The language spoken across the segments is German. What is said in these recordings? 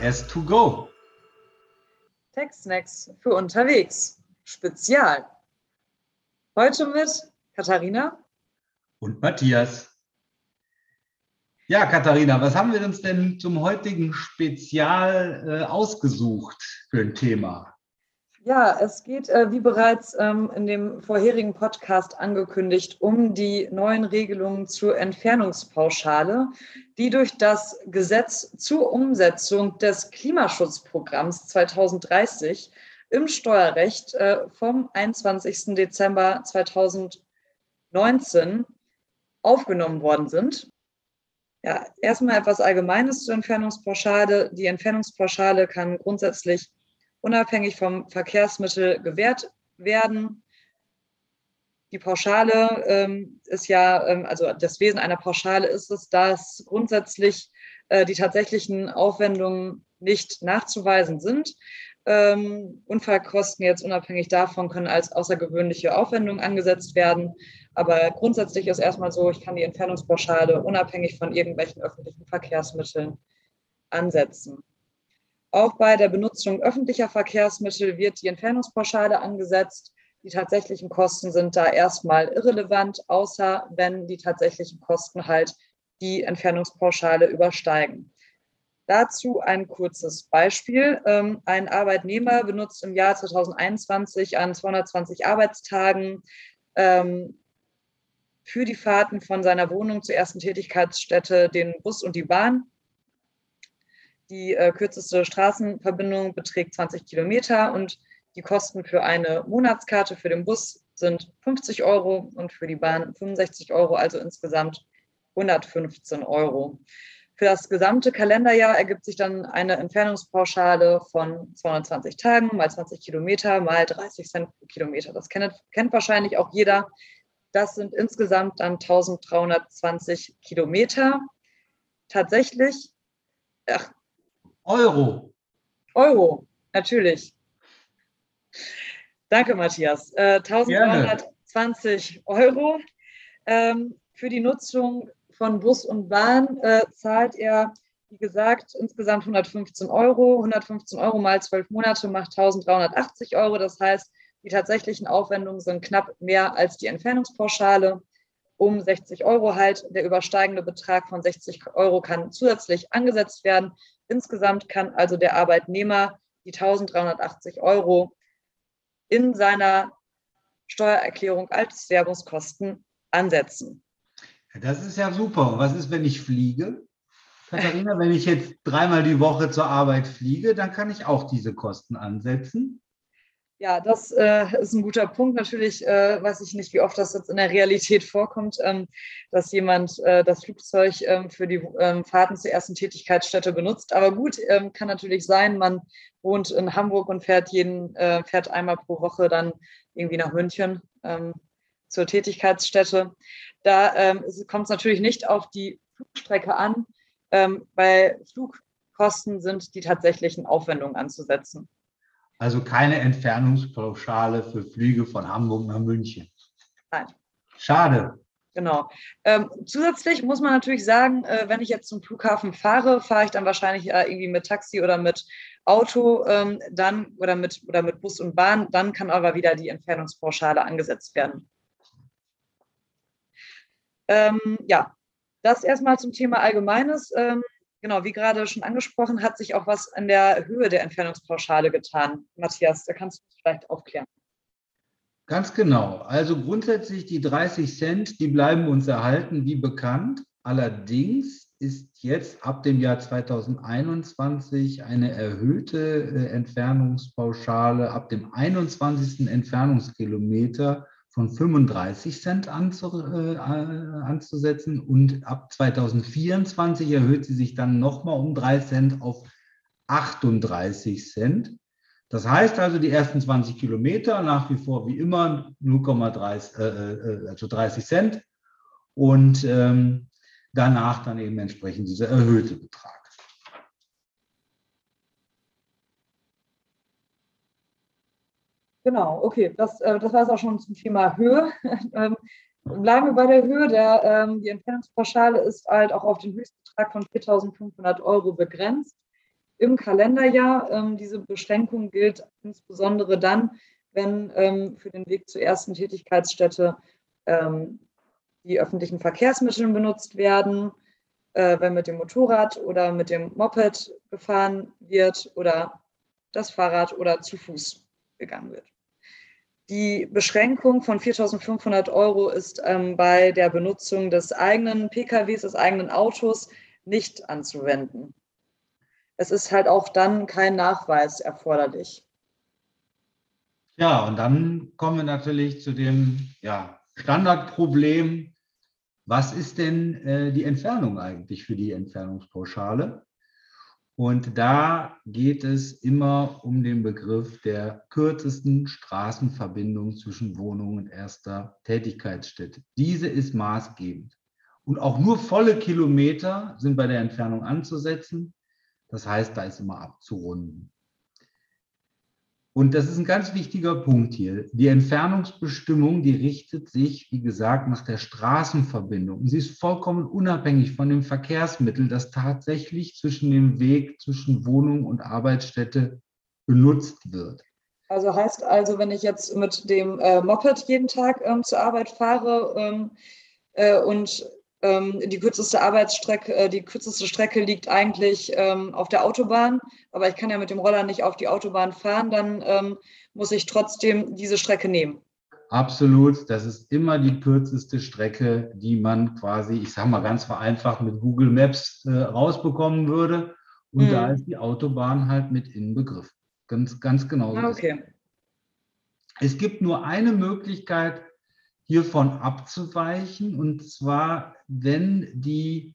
HS2Go. Tech-Snacks für unterwegs. Spezial. Heute mit Katharina und Matthias. Ja, Katharina, was haben wir uns denn zum heutigen Spezial äh, ausgesucht für ein Thema? Ja, es geht, äh, wie bereits ähm, in dem vorherigen Podcast angekündigt, um die neuen Regelungen zur Entfernungspauschale, die durch das Gesetz zur Umsetzung des Klimaschutzprogramms 2030 im Steuerrecht äh, vom 21. Dezember 2019 aufgenommen worden sind. Ja, erstmal etwas Allgemeines zur Entfernungspauschale. Die Entfernungspauschale kann grundsätzlich unabhängig vom Verkehrsmittel gewährt werden. Die Pauschale ähm, ist ja, ähm, also das Wesen einer Pauschale ist es, dass grundsätzlich äh, die tatsächlichen Aufwendungen nicht nachzuweisen sind. Ähm, Unfallkosten jetzt unabhängig davon können als außergewöhnliche Aufwendungen angesetzt werden. Aber grundsätzlich ist erstmal so, ich kann die Entfernungspauschale unabhängig von irgendwelchen öffentlichen Verkehrsmitteln ansetzen. Auch bei der Benutzung öffentlicher Verkehrsmittel wird die Entfernungspauschale angesetzt. Die tatsächlichen Kosten sind da erstmal irrelevant, außer wenn die tatsächlichen Kosten halt die Entfernungspauschale übersteigen. Dazu ein kurzes Beispiel. Ähm, ein Arbeitnehmer benutzt im Jahr 2021 an 220 Arbeitstagen ähm, für die Fahrten von seiner Wohnung zur ersten Tätigkeitsstätte den Bus und die Bahn. Die äh, kürzeste Straßenverbindung beträgt 20 Kilometer und die Kosten für eine Monatskarte für den Bus sind 50 Euro und für die Bahn 65 Euro, also insgesamt 115 Euro. Für das gesamte Kalenderjahr ergibt sich dann eine Entfernungspauschale von 220 Tagen mal 20 Kilometer mal 30 Cent pro Kilometer. Das kennt, kennt wahrscheinlich auch jeder. Das sind insgesamt dann 1320 Kilometer. Tatsächlich, ach, Euro. Euro, natürlich. Danke, Matthias. Äh, 1320 Euro ähm, für die Nutzung von Bus und Bahn äh, zahlt er, wie gesagt, insgesamt 115 Euro. 115 Euro mal zwölf Monate macht 1380 Euro. Das heißt, die tatsächlichen Aufwendungen sind knapp mehr als die Entfernungspauschale. Um 60 Euro halt. Der übersteigende Betrag von 60 Euro kann zusätzlich angesetzt werden. Insgesamt kann also der Arbeitnehmer die 1380 Euro in seiner Steuererklärung als Werbungskosten ansetzen. Das ist ja super. Was ist, wenn ich fliege? Katharina, wenn ich jetzt dreimal die Woche zur Arbeit fliege, dann kann ich auch diese Kosten ansetzen. Ja, das äh, ist ein guter Punkt. Natürlich äh, weiß ich nicht, wie oft das jetzt in der Realität vorkommt, ähm, dass jemand äh, das Flugzeug ähm, für die ähm, Fahrten zur ersten Tätigkeitsstätte benutzt. Aber gut, ähm, kann natürlich sein, man wohnt in Hamburg und fährt jeden, äh, fährt einmal pro Woche dann irgendwie nach München ähm, zur Tätigkeitsstätte. Da ähm, kommt es natürlich nicht auf die Flugstrecke an, weil Flugkosten sind die tatsächlichen Aufwendungen anzusetzen. Also keine Entfernungspauschale für Flüge von Hamburg nach München. Nein. Schade. Genau. Ähm, zusätzlich muss man natürlich sagen, äh, wenn ich jetzt zum Flughafen fahre, fahre ich dann wahrscheinlich äh, irgendwie mit Taxi oder mit Auto ähm, dann oder mit, oder mit Bus und Bahn. Dann kann aber wieder die Entfernungspauschale angesetzt werden. Ähm, ja, das erstmal zum Thema Allgemeines. Genau, wie gerade schon angesprochen, hat sich auch was an der Höhe der Entfernungspauschale getan. Matthias, da kannst du uns vielleicht aufklären. Ganz genau. Also grundsätzlich die 30 Cent, die bleiben uns erhalten, wie bekannt. Allerdings ist jetzt ab dem Jahr 2021 eine erhöhte äh, Entfernungspauschale ab dem 21. Entfernungskilometer von 35 Cent anzu, äh, anzusetzen und ab 2024 erhöht sie sich dann nochmal um 3 Cent auf 38 Cent. Das heißt also, die ersten 20 Kilometer nach wie vor wie immer 0,30 äh, äh, also 30 Cent und ähm, danach dann eben entsprechend dieser erhöhte Betrag. Genau, okay, das, äh, das war es auch schon zum Thema Höhe. ähm, bleiben wir bei der Höhe. Der, ähm, die Entfernungspauschale ist halt auch auf den Höchstbetrag von 4.500 Euro begrenzt. im Kalenderjahr. Ähm, diese Beschränkung gilt insbesondere dann, wenn ähm, für den Weg zur ersten Tätigkeitsstätte ähm, die öffentlichen Verkehrsmittel benutzt werden, äh, wenn mit dem Motorrad oder mit dem Moped gefahren wird oder das Fahrrad oder zu Fuß gegangen wird. Die Beschränkung von 4.500 Euro ist ähm, bei der Benutzung des eigenen PKWs, des eigenen Autos nicht anzuwenden. Es ist halt auch dann kein Nachweis erforderlich. Ja, und dann kommen wir natürlich zu dem ja, Standardproblem. Was ist denn äh, die Entfernung eigentlich für die Entfernungspauschale? Und da geht es immer um den Begriff der kürzesten Straßenverbindung zwischen Wohnung und erster Tätigkeitsstätte. Diese ist maßgebend. Und auch nur volle Kilometer sind bei der Entfernung anzusetzen. Das heißt, da ist immer abzurunden. Und das ist ein ganz wichtiger Punkt hier. Die Entfernungsbestimmung, die richtet sich, wie gesagt, nach der Straßenverbindung. Sie ist vollkommen unabhängig von dem Verkehrsmittel, das tatsächlich zwischen dem Weg zwischen Wohnung und Arbeitsstätte benutzt wird. Also heißt also, wenn ich jetzt mit dem äh, Moped jeden Tag ähm, zur Arbeit fahre ähm, äh, und die kürzeste Arbeitsstrecke, äh, die kürzeste Strecke liegt eigentlich ähm, auf der Autobahn, aber ich kann ja mit dem Roller nicht auf die Autobahn fahren, dann ähm, muss ich trotzdem diese Strecke nehmen. Absolut, das ist immer die kürzeste Strecke, die man quasi, ich sage mal ganz vereinfacht, mit Google Maps äh, rausbekommen würde. Und mhm. da ist die Autobahn halt mit inbegriffen. Ganz, ganz genau. Okay. Es gibt nur eine Möglichkeit, hiervon abzuweichen. Und zwar, wenn, die,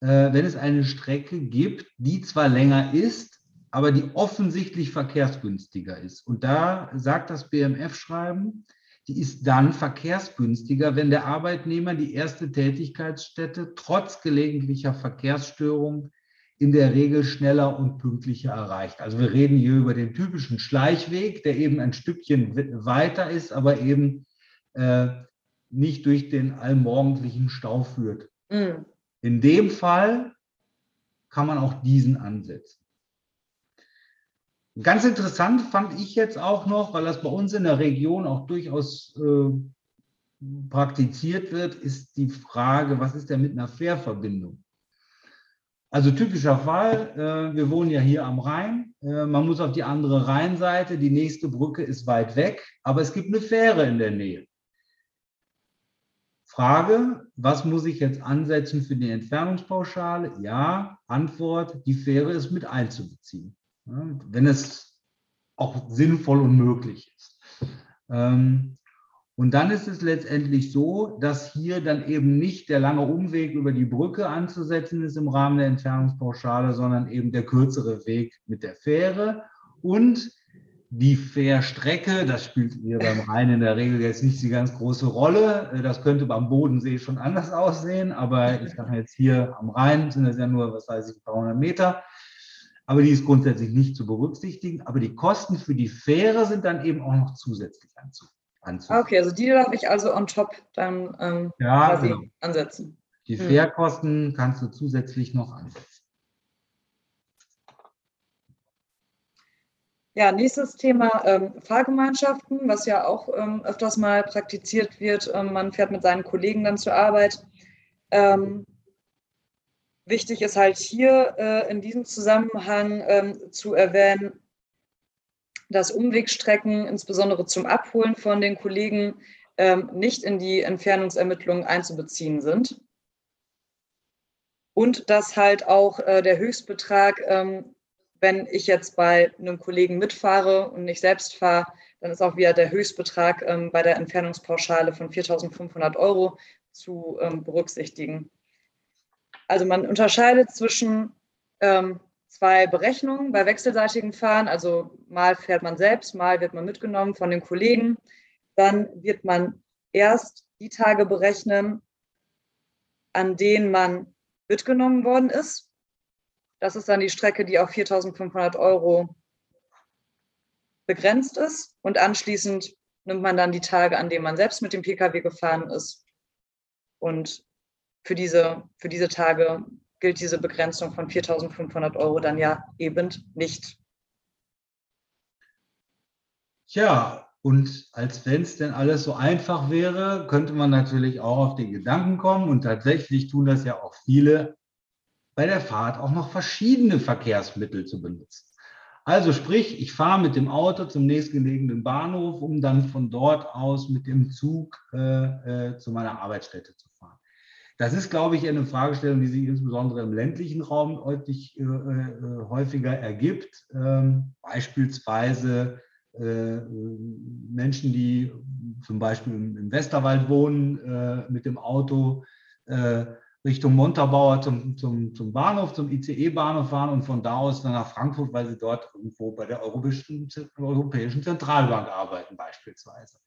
äh, wenn es eine Strecke gibt, die zwar länger ist, aber die offensichtlich verkehrsgünstiger ist. Und da sagt das BMF-Schreiben, die ist dann verkehrsgünstiger, wenn der Arbeitnehmer die erste Tätigkeitsstätte trotz gelegentlicher Verkehrsstörung in der Regel schneller und pünktlicher erreicht. Also wir reden hier über den typischen Schleichweg, der eben ein Stückchen weiter ist, aber eben äh, nicht durch den allmorgendlichen Stau führt. Mhm. In dem Fall kann man auch diesen ansetzen. Ganz interessant fand ich jetzt auch noch, weil das bei uns in der Region auch durchaus äh, praktiziert wird, ist die Frage, was ist denn mit einer Fährverbindung? Also typischer Fall, äh, wir wohnen ja hier am Rhein, äh, man muss auf die andere Rheinseite, die nächste Brücke ist weit weg, aber es gibt eine Fähre in der Nähe. Frage, was muss ich jetzt ansetzen für die Entfernungspauschale? Ja, Antwort, die Fähre ist mit einzubeziehen, wenn es auch sinnvoll und möglich ist. Ähm, und dann ist es letztendlich so, dass hier dann eben nicht der lange Umweg über die Brücke anzusetzen ist im Rahmen der Entfernungspauschale, sondern eben der kürzere Weg mit der Fähre. Und die Fährstrecke, das spielt hier beim Rhein in der Regel jetzt nicht die ganz große Rolle. Äh, das könnte beim Bodensee schon anders aussehen, aber ich sage jetzt hier am Rhein sind es ja nur, was weiß ich, ein paar hundert Meter. Aber die ist grundsätzlich nicht zu berücksichtigen. Aber die Kosten für die Fähre sind dann eben auch noch zusätzlich anzufangen. Okay, also die darf ich also on top dann ähm, ja, quasi genau. ansetzen. Die hm. Fährkosten kannst du zusätzlich noch ansetzen. Ja, nächstes Thema ähm, Fahrgemeinschaften, was ja auch ähm, öfters mal praktiziert wird. Ähm, man fährt mit seinen Kollegen dann zur Arbeit. Ähm, wichtig ist halt hier äh, in diesem Zusammenhang ähm, zu erwähnen, dass Umwegstrecken, insbesondere zum Abholen von den Kollegen, ähm, nicht in die Entfernungsermittlungen einzubeziehen sind. Und dass halt auch äh, der Höchstbetrag wenn ich jetzt bei einem Kollegen mitfahre und nicht selbst fahre, dann ist auch wieder der Höchstbetrag ähm, bei der Entfernungspauschale von 4.500 Euro zu ähm, berücksichtigen. Also man unterscheidet zwischen ähm, zwei Berechnungen bei wechselseitigen Fahren. Also mal fährt man selbst, mal wird man mitgenommen von den Kollegen. Dann wird man erst die Tage berechnen, an denen man mitgenommen worden ist das ist dann die Strecke, die auf 4.500 Euro begrenzt ist. Und anschließend nimmt man dann die Tage, an denen man selbst mit dem Pkw gefahren ist. Und für diese, für diese Tage gilt diese Begrenzung von 4.500 Euro dann ja eben nicht. Tja, und als wenn es denn alles so einfach wäre, könnte man natürlich auch auf den Gedanken kommen, und tatsächlich tun das ja auch viele, bei der Fahrt auch noch verschiedene Verkehrsmittel zu benutzen. Also sprich, ich fahre mit dem Auto zum nächstgelegenen Bahnhof, um dann von dort aus mit dem Zug äh, äh, zu meiner Arbeitsstätte zu fahren. Das ist, glaube ich, eine Fragestellung, die sich insbesondere im ländlichen Raum deutlich äh, äh häufiger ergibt. Ähm, beispielsweise äh, Menschen, die zum Beispiel im Westerwald wohnen, äh, mit dem Auto Richtung Montabaur zum, zum, zum Bahnhof, zum ICE-Bahnhof fahren und von da aus dann nach Frankfurt, weil sie dort irgendwo bei der Europäischen, Zentralbank arbeiten beispielsweise.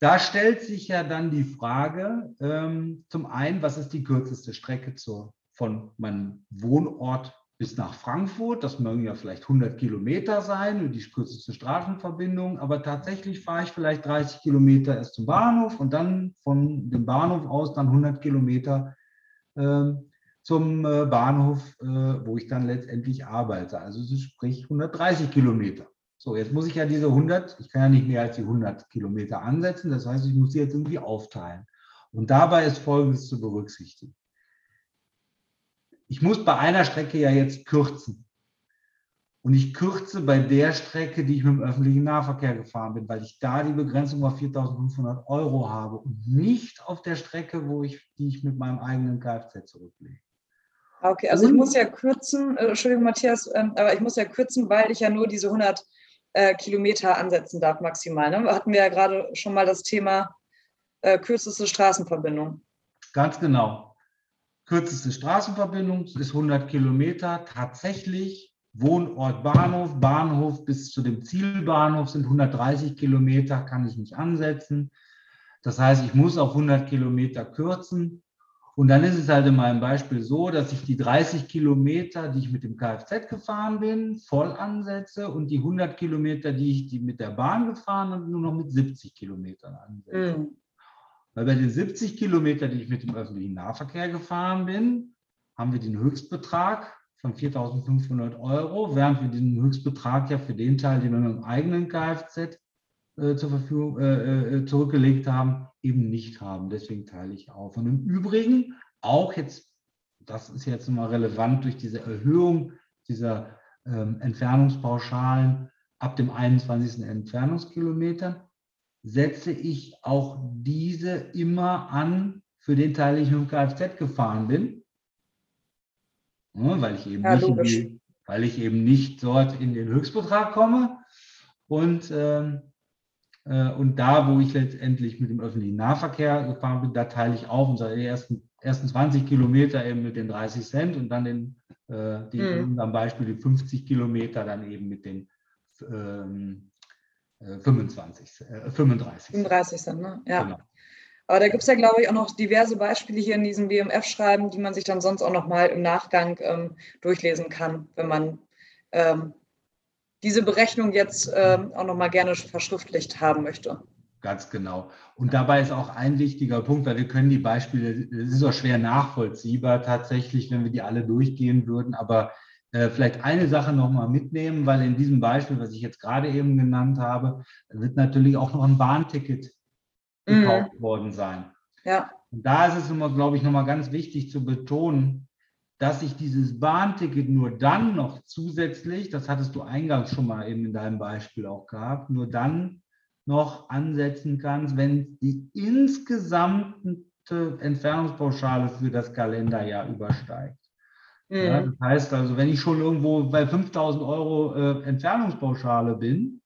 Da stellt sich ja dann die Frage, ähm, zum einen, was ist die kürzeste Strecke zur, von meinem Wohnort bis nach Frankfurt. Das mögen ja vielleicht 100 Kilometer sein, die kürzeste Straßenverbindung. Aber tatsächlich fahre ich vielleicht 30 Kilometer erst zum Bahnhof und dann von dem Bahnhof aus dann 100 Kilometer äh, zum äh, Bahnhof, äh, wo ich dann letztendlich arbeite. Also sprich 130 Kilometer. So, jetzt muss ich ja diese 100, ich kann ja nicht mehr als die 100 Kilometer ansetzen. Das heißt, ich muss sie jetzt irgendwie aufteilen. Und dabei ist Folgendes zu berücksichtigen ich muss bei einer Strecke ja jetzt kürzen. Und ich kürze bei der Strecke, die ich mit dem öffentlichen Nahverkehr gefahren bin, weil ich da die Begrenzung auf 4.500 Euro habe und nicht auf der Strecke, wo ich, die ich mit meinem eigenen Kfz zurücklege. Okay, also ich muss ja kürzen, äh, Entschuldigung Matthias, äh, aber ich muss ja kürzen, weil ich ja nur diese 100 äh, Kilometer ansetzen darf maximal. Ne? Hatten wir ja gerade schon mal das Thema äh, kürzeste Straßenverbindung. Ganz genau kürzeste Straßenverbindung ist 100 Kilometer. Tatsächlich Wohnort Bahnhof, Bahnhof bis zu dem Zielbahnhof sind 130 Kilometer, kann ich nicht ansetzen. Das heißt, ich muss auf 100 Kilometer kürzen. Und dann ist es halt in meinem Beispiel so, dass ich die 30 Kilometer, die ich mit dem Kfz gefahren bin, voll ansetze und die 100 Kilometer, die ich mit der Bahn gefahren bin, nur noch mit 70 Kilometern ansetze. Mhm. Weil bei den 70 Kilometern, die ich mit dem öffentlichen Nahverkehr gefahren bin, haben wir den Höchstbetrag von 4.500 Euro, während wir den Höchstbetrag ja für den Teil, den wir mit dem eigenen Kfz äh, zur Verfügung äh, äh, zurückgelegt haben, eben nicht haben. Deswegen teile ich auf. Und im Übrigen auch jetzt, das ist jetzt nochmal relevant durch diese Erhöhung dieser ähm, Entfernungspauschalen ab dem 21. Entfernungskilometer, setze ich auch diese immer an für den Teil, den ich mit dem Kfz gefahren bin. Ja, weil, ich eben ja, nicht die, weil ich eben nicht dort in den Höchstbetrag komme. Und, ähm, äh, und da, wo ich letztendlich mit dem öffentlichen Nahverkehr gefahren bin, da teile ich auf und sage, die ersten, ersten 20 Kilometer eben mit den 30 Cent und dann den, äh, die, hm. am Beispiel die 50 Kilometer dann eben mit den ähm, 25, äh, 35. 35 sind, ne? Ja. Genau. Aber da gibt es ja, glaube ich, auch noch diverse Beispiele hier in diesem BMF-Schreiben, die man sich dann sonst auch noch mal im Nachgang ähm, durchlesen kann, wenn man ähm, diese Berechnung jetzt ähm, auch noch mal gerne verschriftlicht haben möchte. Ganz genau. Und dabei ist auch ein wichtiger Punkt, weil wir können die Beispiele, es ist auch schwer nachvollziehbar tatsächlich, wenn wir die alle durchgehen würden, aber äh, vielleicht eine Sache nochmal mitnehmen, weil in diesem Beispiel, was ich jetzt gerade eben genannt habe, wird natürlich auch noch ein Bahnticket mhm. gekauft worden sein. Ja. Und da ist es immer, glaube ich, nochmal ganz wichtig zu betonen, dass ich dieses Bahnticket nur dann noch zusätzlich, das hattest du eingangs schon mal eben in deinem Beispiel auch gehabt, nur dann noch ansetzen kannst, wenn die insgesamte Entfernungspauschale für das Kalenderjahr übersteigt. Mhm. Ja, das heißt also, wenn ich schon irgendwo bei 5000 Euro äh, Entfernungspauschale bin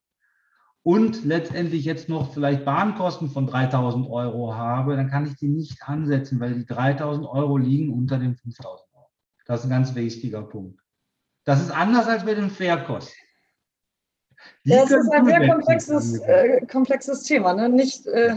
und letztendlich jetzt noch vielleicht Bahnkosten von 3000 Euro habe, dann kann ich die nicht ansetzen, weil die 3000 Euro liegen unter den 5000 Euro. Das ist ein ganz wichtiger Punkt. Das ist anders als bei den Fairkosten. das ist ein sehr komplexes, äh, komplexes Thema. Ne? Nicht, äh,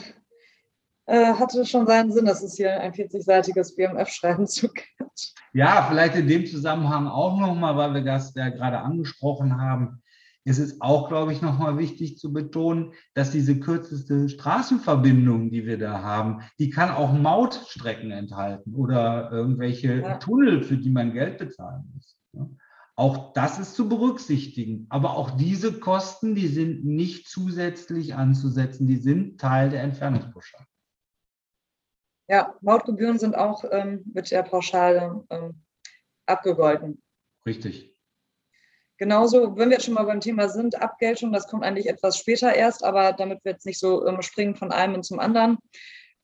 äh, hatte schon seinen Sinn, dass es hier ein 40-seitiges BMF-Schreiben zu gibt. Ja, vielleicht in dem Zusammenhang auch nochmal, weil wir das ja gerade angesprochen haben. es ist auch, glaube ich, nochmal wichtig zu betonen, dass diese kürzeste Straßenverbindung, die wir da haben, die kann auch Mautstrecken enthalten oder irgendwelche ja. Tunnel, für die man Geld bezahlen muss. Auch das ist zu berücksichtigen. Aber auch diese Kosten, die sind nicht zusätzlich anzusetzen, die sind Teil der Entfernungspauschale. Ja, Mautgebühren sind auch ähm, mit der Pauschale ähm, abgegolten. Richtig. Genauso, wenn wir jetzt schon mal beim Thema sind, Abgeltung, das kommt eigentlich etwas später erst, aber damit wir jetzt nicht so ähm, springen von einem zum anderen.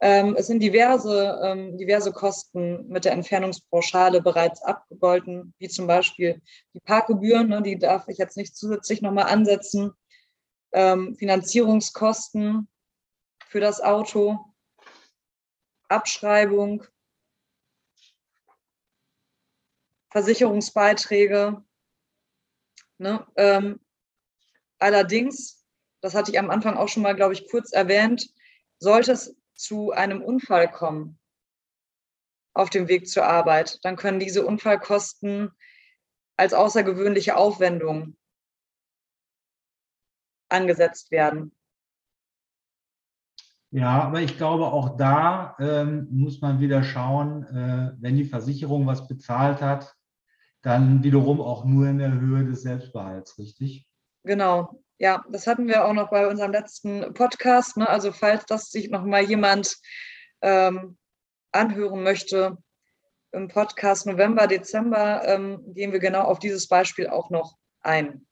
Ähm, es sind diverse, ähm, diverse Kosten mit der Entfernungspauschale bereits abgegolten, wie zum Beispiel die Parkgebühren, ne, die darf ich jetzt nicht zusätzlich nochmal ansetzen, ähm, Finanzierungskosten für das Auto, Abschreibung, Versicherungsbeiträge, Ne? Ähm, allerdings, das hatte ich am Anfang auch schon mal, glaube ich, kurz erwähnt, sollte es zu einem Unfall kommen auf dem Weg zur Arbeit, dann können diese Unfallkosten als außergewöhnliche Aufwendung angesetzt werden. Ja, aber ich glaube, auch da ähm, muss man wieder schauen, äh, wenn die Versicherung was bezahlt hat, dann wiederum auch nur in der Höhe des Selbstbehalts, richtig? Genau, ja, das hatten wir auch noch bei unserem letzten Podcast. Ne? Also falls das sich noch mal jemand ähm, anhören möchte, im Podcast November, Dezember ähm, gehen wir genau auf dieses Beispiel auch noch ein.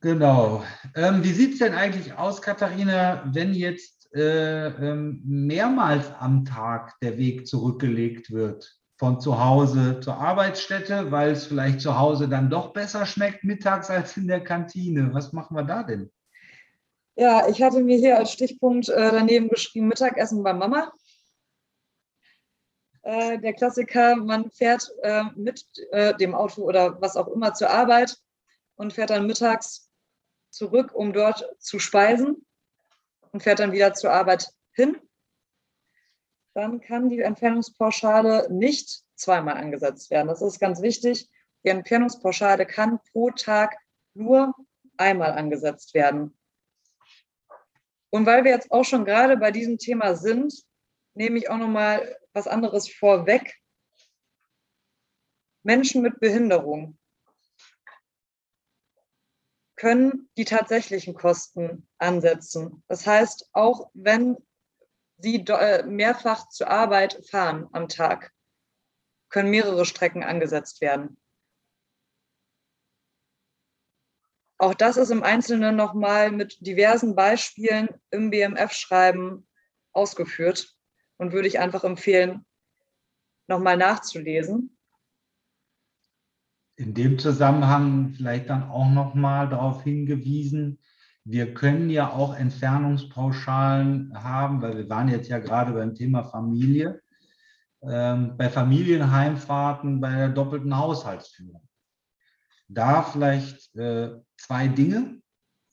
Genau. Ähm, wie sieht es denn eigentlich aus, Katharina, wenn jetzt äh, ähm, mehrmals am Tag der Weg zurückgelegt wird? von zu Hause zur Arbeitsstätte, weil es vielleicht zu Hause dann doch besser schmeckt mittags als in der Kantine. Was machen wir da denn? Ja, ich hatte mir hier als Stichpunkt äh, daneben geschrieben, Mittagessen bei Mama. Äh, der Klassiker, man fährt äh, mit äh, dem Auto oder was auch immer zur Arbeit und fährt dann mittags zurück, um dort zu speisen und fährt dann wieder zur Arbeit hin dann kann die Entfernungspauschale nicht zweimal angesetzt werden. Das ist ganz wichtig. Die Entfernungspauschale kann pro Tag nur einmal angesetzt werden. Und weil wir jetzt auch schon gerade bei diesem Thema sind, nehme ich auch noch mal was anderes vorweg. Menschen mit Behinderung können die tatsächlichen Kosten ansetzen. Das heißt, auch wenn sie äh, mehrfach zur Arbeit fahren am Tag, können mehrere Strecken angesetzt werden. Auch das ist im Einzelnen nochmal mit diversen Beispielen im BMF-Schreiben ausgeführt und würde ich einfach empfehlen, nochmal nachzulesen. In dem Zusammenhang vielleicht dann auch nochmal darauf hingewiesen, wir können ja auch Entfernungspauschalen haben, weil wir waren jetzt ja gerade beim Thema Familie, ähm, bei Familienheimfahrten, bei der doppelten Haushaltsführung. Da vielleicht äh, zwei Dinge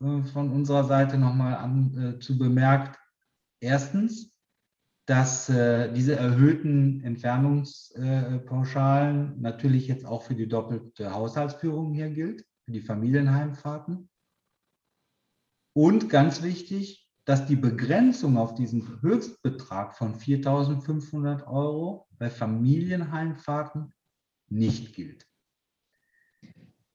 äh, von unserer Seite nochmal an, äh, zu bemerkt. Erstens, dass äh, diese erhöhten Entfernungspauschalen natürlich jetzt auch für die doppelte Haushaltsführung hier gilt, für die Familienheimfahrten. Und ganz wichtig, dass die Begrenzung auf diesen Höchstbetrag von 4.500 Euro bei Familienheimfahrten nicht gilt.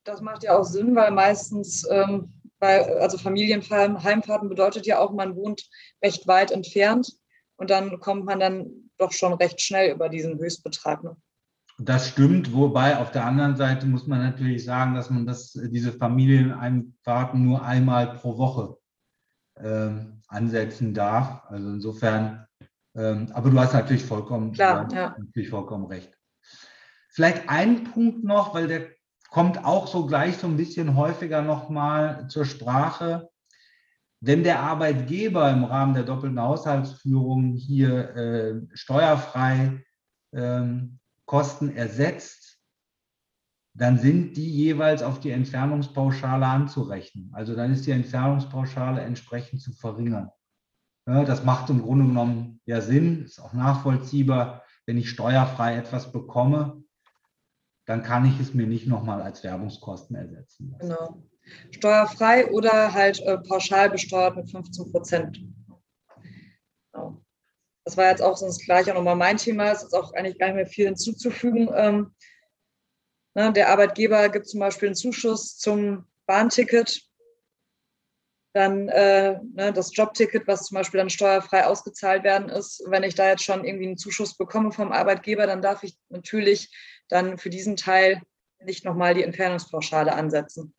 Das macht ja auch Sinn, weil meistens ähm, bei, also Familienheimfahrten bedeutet ja auch, man wohnt recht weit entfernt und dann kommt man dann doch schon recht schnell über diesen Höchstbetrag. Ne? Das stimmt, wobei auf der anderen Seite muss man natürlich sagen, dass man das, diese Familieneinfahrten nur einmal pro Woche ähm, ansetzen darf. Also insofern, ähm, aber du hast natürlich vollkommen, Klar, ja. natürlich vollkommen recht. Vielleicht ein Punkt noch, weil der kommt auch so gleich so ein bisschen häufiger nochmal zur Sprache. Wenn der Arbeitgeber im Rahmen der doppelten Haushaltsführung hier äh, steuerfrei ähm, Kosten ersetzt, dann sind die jeweils auf die Entfernungspauschale anzurechnen. Also dann ist die Entfernungspauschale entsprechend zu verringern. Ja, das macht im Grunde genommen ja Sinn, ist auch nachvollziehbar, wenn ich steuerfrei etwas bekomme, dann kann ich es mir nicht nochmal als Werbungskosten ersetzen. Lassen. Genau. Steuerfrei oder halt äh, pauschal besteuert mit 15 Prozent. Genau. Das war jetzt auch sonst gleich auch nochmal mein Thema. Es ist auch eigentlich gar nicht mehr viel hinzuzufügen. Ähm, ne, der Arbeitgeber gibt zum Beispiel einen Zuschuss zum Bahnticket. Dann äh, ne, das Jobticket, was zum Beispiel dann steuerfrei ausgezahlt werden ist. Wenn ich da jetzt schon irgendwie einen Zuschuss bekomme vom Arbeitgeber, dann darf ich natürlich dann für diesen Teil nicht nochmal die Entfernungspauschale ansetzen.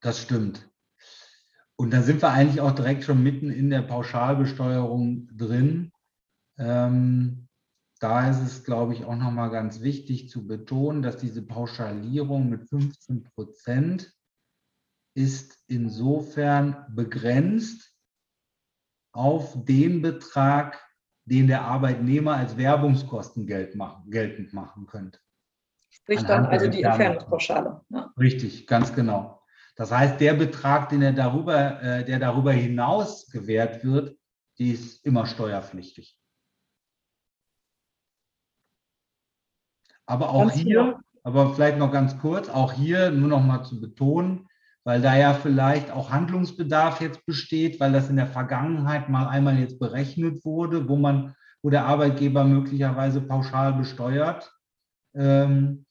Das stimmt. Und da sind wir eigentlich auch direkt schon mitten in der Pauschalbesteuerung drin. Ähm, da ist es, glaube ich, auch nochmal ganz wichtig zu betonen, dass diese Pauschalierung mit 15 Prozent ist insofern begrenzt auf den Betrag, den der Arbeitnehmer als Werbungskosten geltend machen könnte. Sprich dann also die Entfernungspauschale. Ja. Richtig, ganz genau. Das heißt, der Betrag, den er darüber, äh, der darüber hinaus gewährt wird, die ist immer steuerpflichtig. Aber auch ganz hier, genau. aber vielleicht noch ganz kurz, auch hier nur noch mal zu betonen, weil da ja vielleicht auch Handlungsbedarf jetzt besteht, weil das in der Vergangenheit mal einmal jetzt berechnet wurde, wo man, wo der Arbeitgeber möglicherweise pauschal besteuert. Ähm,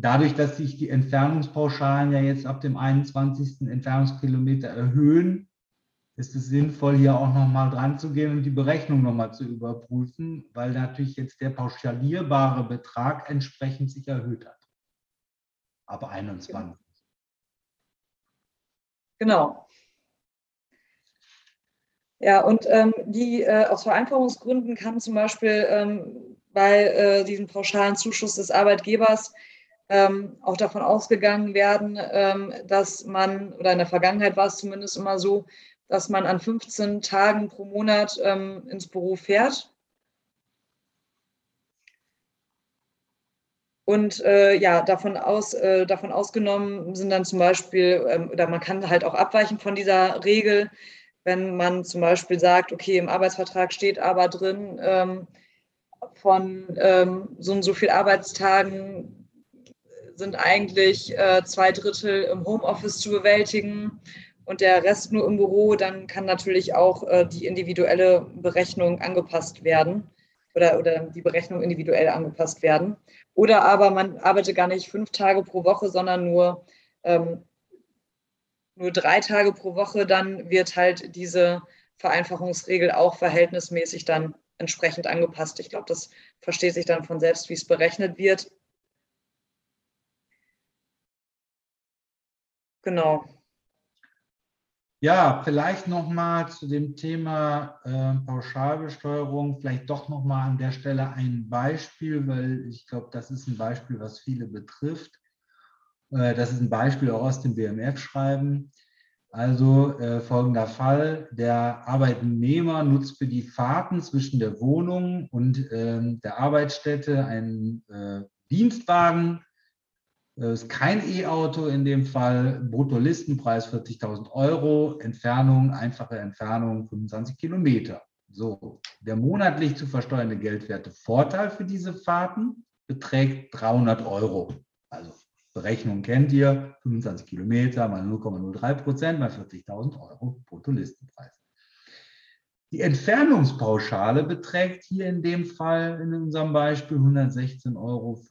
dadurch, dass sich die Entfernungspauschalen ja jetzt ab dem 21. Entfernungskilometer erhöhen, ist es sinnvoll, hier auch nochmal dran zu gehen und die Berechnung nochmal zu überprüfen, weil natürlich jetzt der pauschalierbare Betrag entsprechend sich erhöht hat. Ab 21. Genau. Ja, und ähm, die äh, aus Vereinfachungsgründen kann zum Beispiel ähm, bei äh, diesem pauschalen Zuschuss des Arbeitgebers ähm, auch davon ausgegangen werden, ähm, dass man, oder in der Vergangenheit war es zumindest immer so, dass man an 15 Tagen pro Monat ähm, ins Büro fährt. Und äh, ja, davon, aus, äh, davon ausgenommen sind dann zum Beispiel, ähm, oder man kann halt auch abweichen von dieser Regel, wenn man zum Beispiel sagt, okay, im Arbeitsvertrag steht aber drin, ähm, von ähm, so und so viel Arbeitstagen sind eigentlich äh, zwei Drittel im Homeoffice zu bewältigen und der Rest nur im Büro, dann kann natürlich auch äh, die individuelle Berechnung angepasst werden oder, oder die Berechnung individuell angepasst werden. Oder aber man arbeitet gar nicht fünf Tage pro Woche, sondern nur, ähm, nur drei Tage pro Woche, dann wird halt diese Vereinfachungsregel auch verhältnismäßig dann entsprechend angepasst. Ich glaube, das versteht sich dann von selbst, wie es berechnet wird. Genau. Ja, vielleicht nochmal zu dem Thema äh, Pauschalbesteuerung, vielleicht doch nochmal an der Stelle ein Beispiel, weil ich glaube, das ist ein Beispiel, was viele betrifft. Äh, das ist ein Beispiel auch aus dem BMF-Schreiben. Also äh, folgender Fall, der Arbeitnehmer nutzt für die Fahrten zwischen der Wohnung und ähm, der Arbeitsstätte einen äh, Dienstwagen ist kein E-Auto in dem Fall, Bruttolistenpreis 40.000 Euro, Entfernung, einfache Entfernung 25 Kilometer. So, der monatlich zu versteuernde Geldwerte Vorteil für diese Fahrten beträgt 300 Euro. Also Berechnung kennt ihr, 25 Kilometer mal 0,03 Prozent mal 40.000 Euro Bruttolistenpreis. Die Entfernungspauschale beträgt hier in dem Fall, in unserem Beispiel, 116,25 Euro.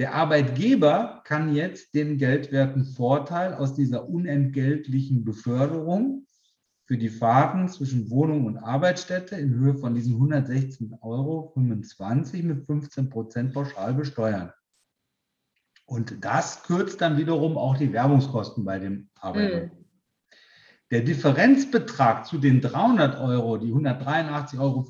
Der Arbeitgeber kann jetzt den geldwerten Vorteil aus dieser unentgeltlichen Beförderung für die Fahrten zwischen Wohnung und Arbeitsstätte in Höhe von diesen 116,25 Euro mit 15 Prozent pauschal besteuern. Und das kürzt dann wiederum auch die Werbungskosten bei dem Arbeitgeber. Mhm. Der Differenzbetrag zu den 300 Euro, die 183,75 Euro,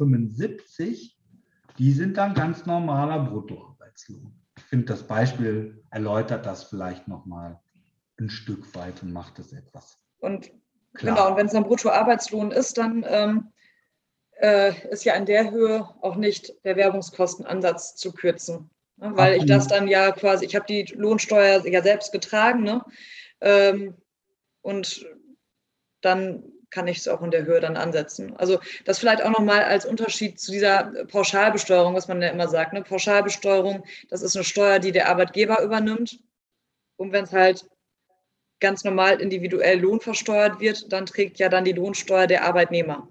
die sind dann ganz normaler Bruttoarbeitslohn finde, das Beispiel erläutert das vielleicht nochmal ein Stück weit und macht es etwas. Und klar. genau, und wenn es ein Bruttoarbeitslohn ist, dann ähm, äh, ist ja in der Höhe auch nicht der Werbungskostenansatz zu kürzen. Ne? Weil Absolut. ich das dann ja quasi, ich habe die Lohnsteuer ja selbst getragen, ne? Ähm, und dann kann ich es auch in der Höhe dann ansetzen. Also das vielleicht auch nochmal als Unterschied zu dieser Pauschalbesteuerung, was man ja immer sagt. Ne? Pauschalbesteuerung, das ist eine Steuer, die der Arbeitgeber übernimmt. Und wenn es halt ganz normal individuell lohnversteuert wird, dann trägt ja dann die Lohnsteuer der Arbeitnehmer.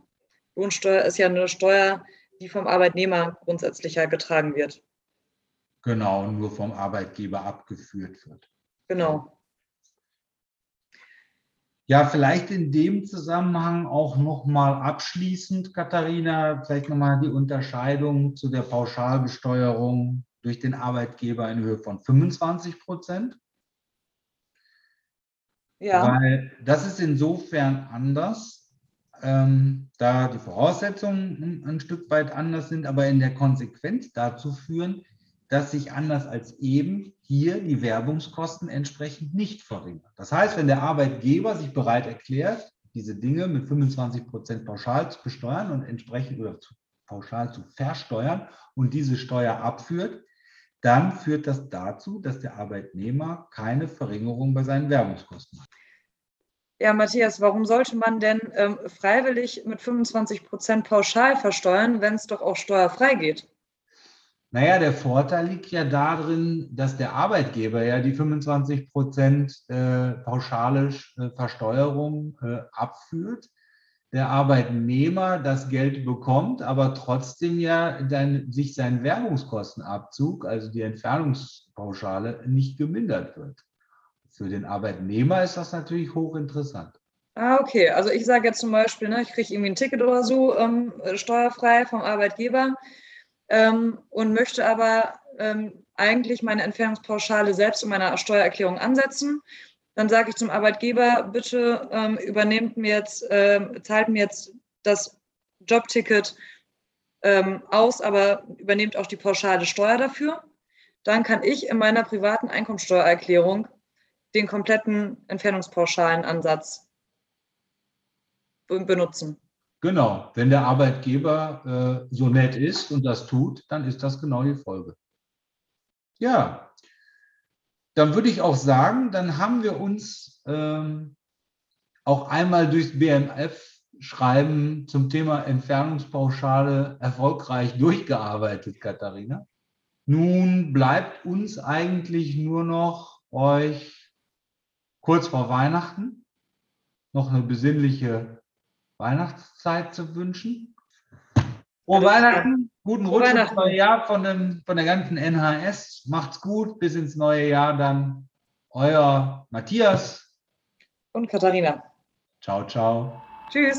Lohnsteuer ist ja eine Steuer, die vom Arbeitnehmer grundsätzlich ja getragen wird. Genau, nur vom Arbeitgeber abgeführt wird. Genau. Ja, vielleicht in dem Zusammenhang auch nochmal abschließend, Katharina, vielleicht nochmal die Unterscheidung zu der Pauschalbesteuerung durch den Arbeitgeber in Höhe von 25 Prozent. Ja. Weil das ist insofern anders, ähm, da die Voraussetzungen ein, ein Stück weit anders sind, aber in der Konsequenz dazu führen, dass sich anders als eben hier die Werbungskosten entsprechend nicht verringern. Das heißt, wenn der Arbeitgeber sich bereit erklärt, diese Dinge mit 25 Prozent pauschal zu besteuern und entsprechend oder zu, pauschal zu versteuern und diese Steuer abführt, dann führt das dazu, dass der Arbeitnehmer keine Verringerung bei seinen Werbungskosten hat. Ja, Matthias, warum sollte man denn ähm, freiwillig mit 25 Prozent pauschal versteuern, wenn es doch auch steuerfrei geht? Naja, der Vorteil liegt ja darin, dass der Arbeitgeber ja die 25 Prozent äh, pauschale äh, Versteuerung äh, abführt, der Arbeitnehmer das Geld bekommt, aber trotzdem ja dann sich sein Werbungskostenabzug, also die Entfernungspauschale, nicht gemindert wird. Für den Arbeitnehmer ist das natürlich hochinteressant. Ah, okay. Also ich sage jetzt zum Beispiel, ne, ich kriege irgendwie ein Ticket oder so ähm, steuerfrei vom Arbeitgeber ähm, und möchte aber ähm, eigentlich meine Entfernungspauschale selbst in meiner Steuererklärung ansetzen. Dann sage ich zum Arbeitgeber, bitte ähm, übernehmt mir jetzt, ähm, zahlt mir jetzt das Jobticket ähm, aus, aber übernehmt auch die pauschale Steuer dafür. Dann kann ich in meiner privaten Einkommensteuererklärung den kompletten Entfernungspauschalenansatz benutzen. Genau, wenn der Arbeitgeber äh, so nett ist und das tut, dann ist das genau die Folge. Ja, dann würde ich auch sagen, dann haben wir uns ähm, auch einmal durchs BMF-Schreiben zum Thema Entfernungspauschale erfolgreich durchgearbeitet, Katharina. Nun bleibt uns eigentlich nur noch euch kurz vor Weihnachten noch eine besinnliche Weihnachtszeit zu wünschen. Frohe Weihnachten, guten Rutsch ins neue Jahr von, dem, von der ganzen NHS. Macht's gut, bis ins neue Jahr dann. Euer Matthias und Katharina. Ciao, ciao. Tschüss.